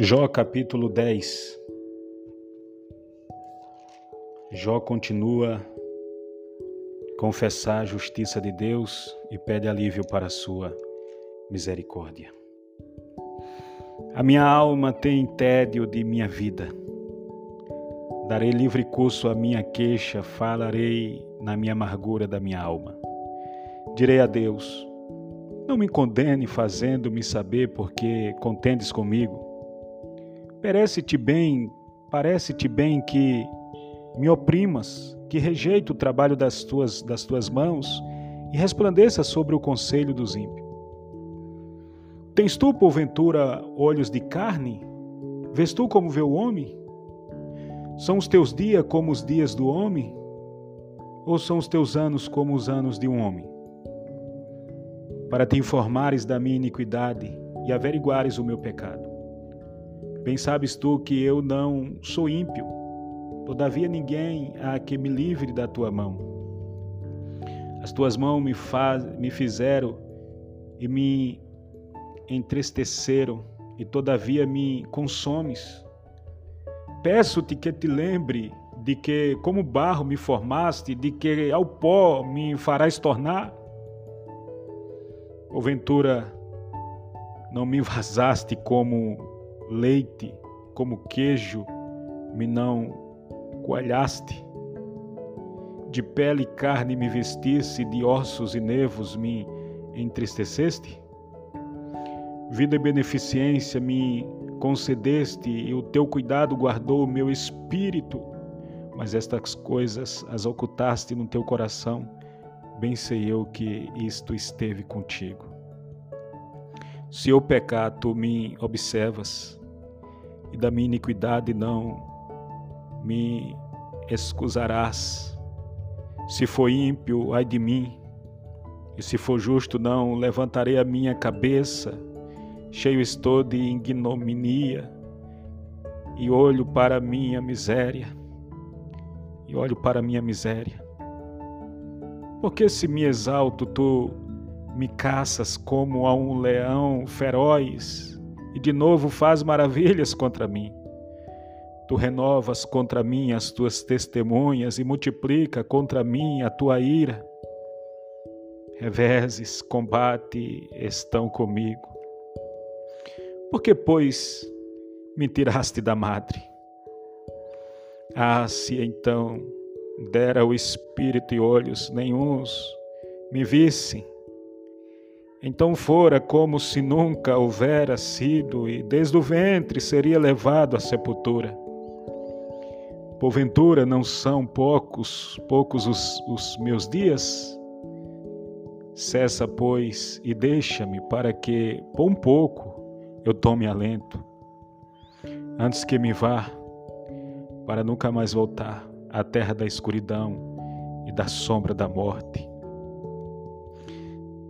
Jó capítulo 10 Jó continua confessar a justiça de Deus e pede alívio para a sua misericórdia. A minha alma tem tédio de minha vida. Darei livre curso à minha queixa, falarei na minha amargura da minha alma. Direi a Deus: Não me condene fazendo-me saber porque contendes comigo Parece-te bem, parece-te bem que me oprimas, que rejeito o trabalho das tuas, das tuas mãos e resplandeça sobre o conselho dos ímpios. Tens tu, porventura, olhos de carne? Vês tu como vê o homem? São os teus dias como os dias do homem? Ou são os teus anos como os anos de um homem? Para te informares da minha iniquidade e averiguares o meu pecado. Bem sabes tu que eu não sou ímpio, todavia ninguém há que me livre da tua mão. As tuas mãos me, faz, me fizeram e me entristeceram, e todavia me consomes. Peço-te que te lembre de que, como barro me formaste, de que ao pó me farás tornar. Porventura, não me vazaste como leite, como queijo, me não coalhaste. De pele e carne me vestisse, de ossos e nervos me entristeceste? Vida e beneficência me concedeste, e o teu cuidado guardou o meu espírito, mas estas coisas as ocultaste no teu coração, bem sei eu que isto esteve contigo. Se eu pecar, tu me observas, e da minha iniquidade não me excusarás. Se for ímpio, ai de mim, e se for justo, não levantarei a minha cabeça. Cheio estou de ignominia, e olho para minha miséria, e olho para minha miséria. Porque se me exalto, tu me caças como a um leão feroz, e de novo faz maravilhas contra mim. Tu renovas contra mim as tuas testemunhas e multiplica contra mim a tua ira. Reveses, combate estão comigo. Por que, pois, me tiraste da madre? Ah, se então dera o espírito e olhos nenhuns me vissem, então fora como se nunca houvera sido, e desde o ventre seria levado à sepultura. Porventura não são poucos, poucos os, os meus dias? Cessa, pois, e deixa-me, para que, por um pouco, eu tome alento, antes que me vá, para nunca mais voltar à terra da escuridão e da sombra da morte.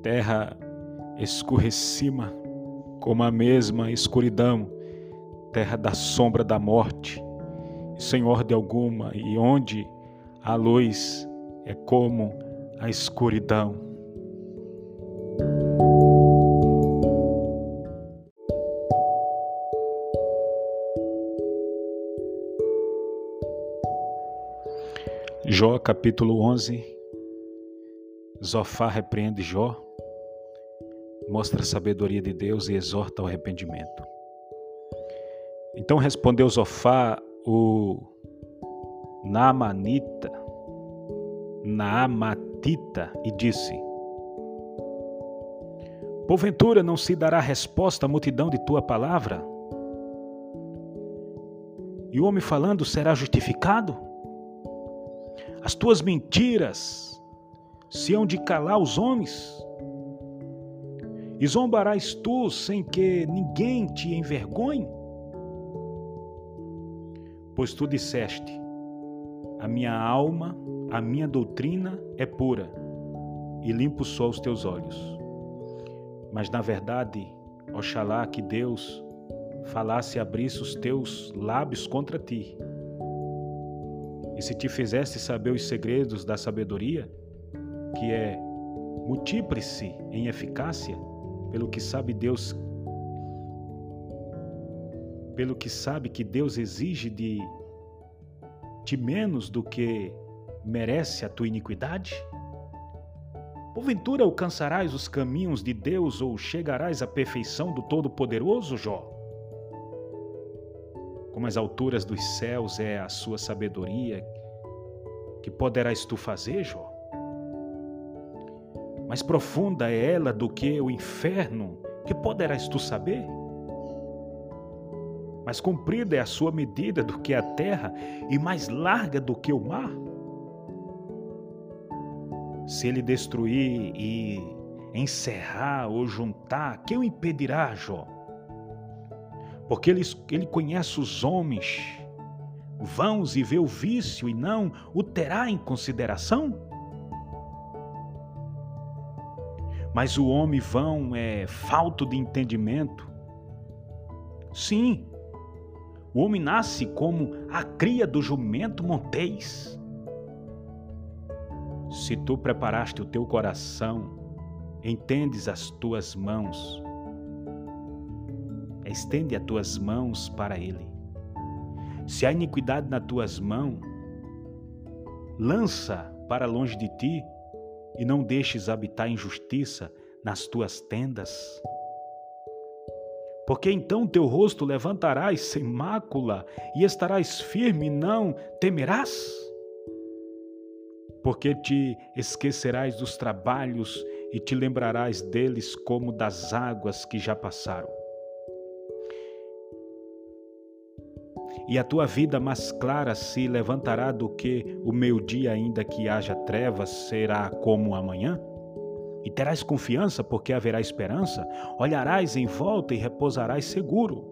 Terra escurrecima como a mesma escuridão, terra da sombra da morte, sem ordem alguma, e onde a luz é como a escuridão. Jó capítulo 11 Zofá repreende Jó mostra a sabedoria de Deus e exorta ao arrependimento. Então respondeu Zofá, o Naamanita, Naamatita, e disse: Porventura não se dará resposta à multidão de tua palavra? E o homem falando será justificado? As tuas mentiras se hão de calar os homens? E zombarás tu sem que ninguém te envergonhe? Pois tu disseste: A minha alma, a minha doutrina é pura, e limpo só os teus olhos. Mas na verdade, oxalá que Deus falasse e abrisse os teus lábios contra ti. E se te fizesse saber os segredos da sabedoria, que é multíplice em eficácia, pelo que sabe Deus, pelo que sabe que Deus exige de ti menos do que merece a tua iniquidade? Porventura alcançarás os caminhos de Deus ou chegarás à perfeição do Todo-Poderoso, Jó? Como as alturas dos céus é a sua sabedoria, que poderás tu fazer, Jó? Mais profunda é ela do que o inferno, que poderás tu saber? Mais comprida é a sua medida do que a terra e mais larga do que o mar? Se ele destruir e encerrar ou juntar, quem o impedirá, Jó? Porque ele, ele conhece os homens vãos e vê o vício e não o terá em consideração? Mas o homem vão é falto de entendimento. Sim, o homem nasce como a cria do jumento montês. Se tu preparaste o teu coração, entendes as tuas mãos, estende as tuas mãos para ele. Se há iniquidade nas tuas mãos, lança para longe de ti e não deixes habitar injustiça nas tuas tendas. Porque então teu rosto levantarás sem mácula e estarás firme e não temerás porque te esquecerás dos trabalhos e te lembrarás deles como das águas que já passaram. E a tua vida mais clara se levantará do que o meio-dia, ainda que haja trevas, será como amanhã? E terás confiança, porque haverá esperança? Olharás em volta e repousarás seguro.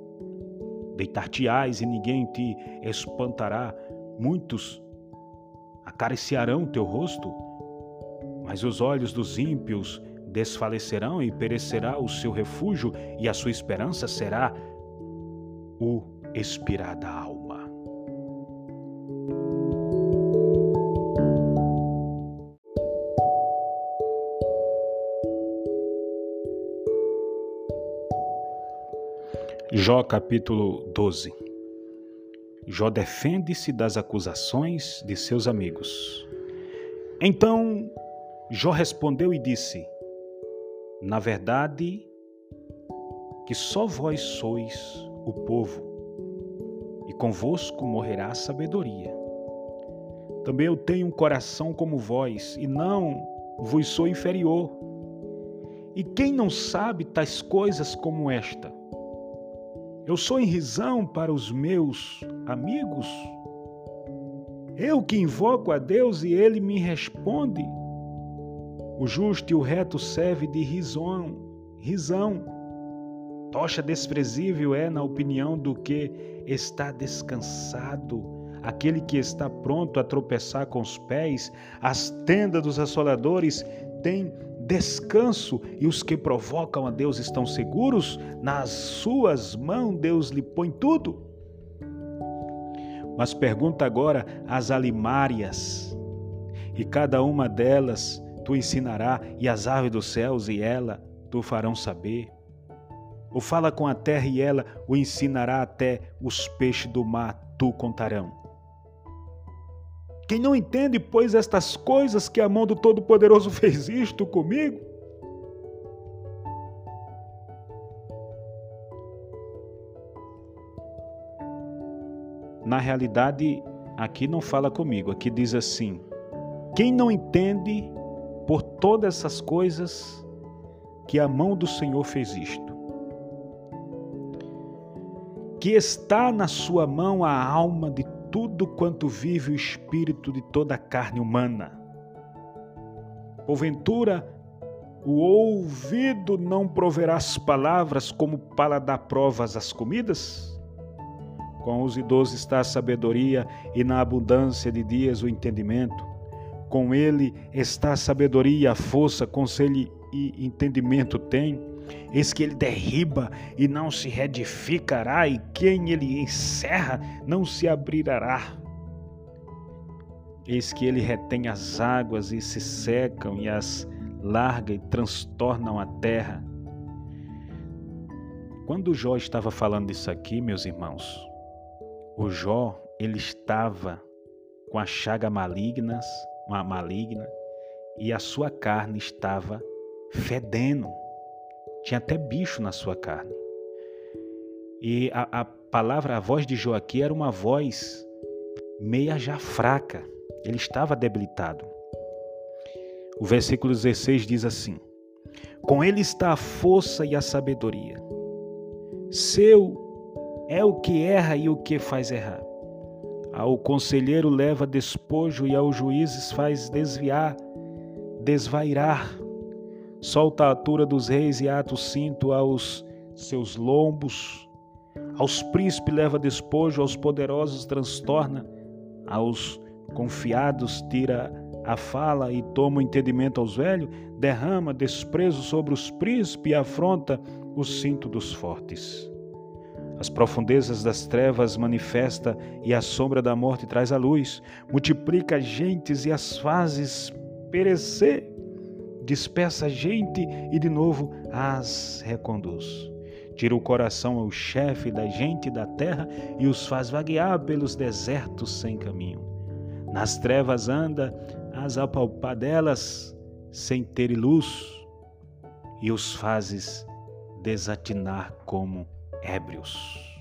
Deitar-te-ás e ninguém te espantará. Muitos acariciarão teu rosto, mas os olhos dos ímpios desfalecerão e perecerá o seu refúgio, e a sua esperança será o expirar da alma. Jó capítulo 12 Jó defende-se das acusações de seus amigos. Então Jó respondeu e disse: Na verdade, que só vós sois o povo, convosco morrerá a sabedoria. Também eu tenho um coração como vós, e não vos sou inferior. E quem não sabe tais coisas como esta? Eu sou em risão para os meus amigos? Eu que invoco a Deus e ele me responde. O justo e o reto serve de risão, risão. Tocha desprezível é, na opinião do que está descansado, aquele que está pronto a tropeçar com os pés, as tendas dos assoladores têm descanso e os que provocam a Deus estão seguros, nas suas mãos Deus lhe põe tudo. Mas pergunta agora às alimárias, e cada uma delas tu ensinará, e as aves dos céus e ela tu farão saber. Ou fala com a terra e ela o ensinará até os peixes do mar tu contarão. Quem não entende, pois, estas coisas que a mão do Todo-Poderoso fez isto comigo? Na realidade, aqui não fala comigo, aqui diz assim: quem não entende por todas essas coisas que a mão do Senhor fez isto? Que está na sua mão a alma de tudo quanto vive o espírito de toda a carne humana. Porventura, o ouvido não proverá as palavras como para dar provas às comidas? Com os idosos está a sabedoria e na abundância de dias o entendimento. Com ele está a sabedoria a força, conselho e entendimento tem. Eis que ele derriba e não se reedificará, e quem ele encerra não se abrirá. Eis que ele retém as águas e se secam, e as larga e transtornam a terra. quando Jó estava falando isso aqui, meus irmãos, o Jó, ele estava com a chaga malignas, uma maligna, e a sua carne estava fedendo. Tinha até bicho na sua carne. E a, a palavra, a voz de Jó aqui era uma voz meia já fraca. Ele estava debilitado. O versículo 16 diz assim: Com ele está a força e a sabedoria. Seu é o que erra e o que faz errar. Ao conselheiro leva despojo e aos juízes faz desviar, desvairar. Solta a altura dos reis e ata o cinto aos seus lombos. Aos príncipes leva despojo, aos poderosos transtorna, aos confiados tira a fala e toma o entendimento aos velhos, derrama desprezo sobre os príncipes e afronta o cinto dos fortes. As profundezas das trevas manifesta e a sombra da morte traz a luz. Multiplica gentes e as fazes perecer. Dispersa gente e de novo as reconduz. Tira o coração ao chefe da gente da terra e os faz vaguear pelos desertos sem caminho. Nas trevas anda as apalpadelas sem ter luz e os fazes desatinar como ébrios.